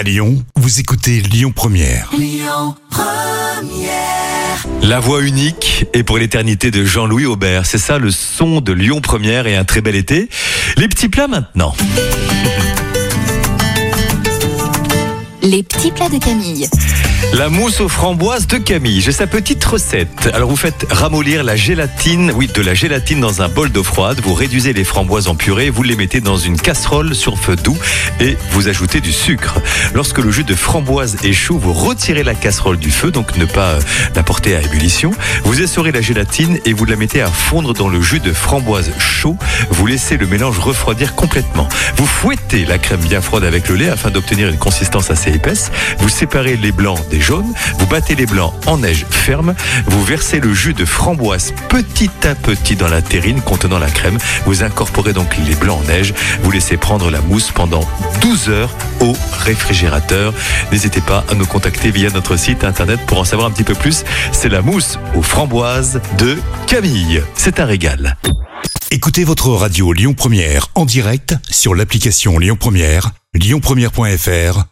À Lyon, vous écoutez Lyon Première. La voix unique et pour l'éternité de Jean-Louis Aubert. C'est ça le son de Lyon Première et un très bel été. Les petits plats maintenant. Les petits plats de Camille. La mousse aux framboises de Camille. J'ai sa petite recette. Alors vous faites ramollir la gélatine, oui, de la gélatine dans un bol d'eau froide. Vous réduisez les framboises en purée, vous les mettez dans une casserole sur feu doux et vous ajoutez du sucre. Lorsque le jus de framboise échoue, vous retirez la casserole du feu, donc ne pas euh, la porter à ébullition. Vous essorez la gélatine et vous la mettez à fondre dans le jus de framboise chaud. Vous laissez le mélange refroidir complètement. Vous fouettez la crème bien froide avec le lait afin d'obtenir une consistance assez épaisse. Vous séparez les blancs des jaunes. Vous battez les blancs en neige ferme. Vous versez le jus de framboise petit à petit dans la terrine contenant la crème. Vous incorporez donc les blancs en neige. Vous laissez prendre la mousse pendant 12 heures au réfrigérateur. N'hésitez pas à nous contacter via notre site internet pour en savoir un petit peu plus. C'est la mousse aux framboises de Camille. C'est un régal. Écoutez votre radio Lyon Première en direct sur l'application Lyon Première, lyonpremière.fr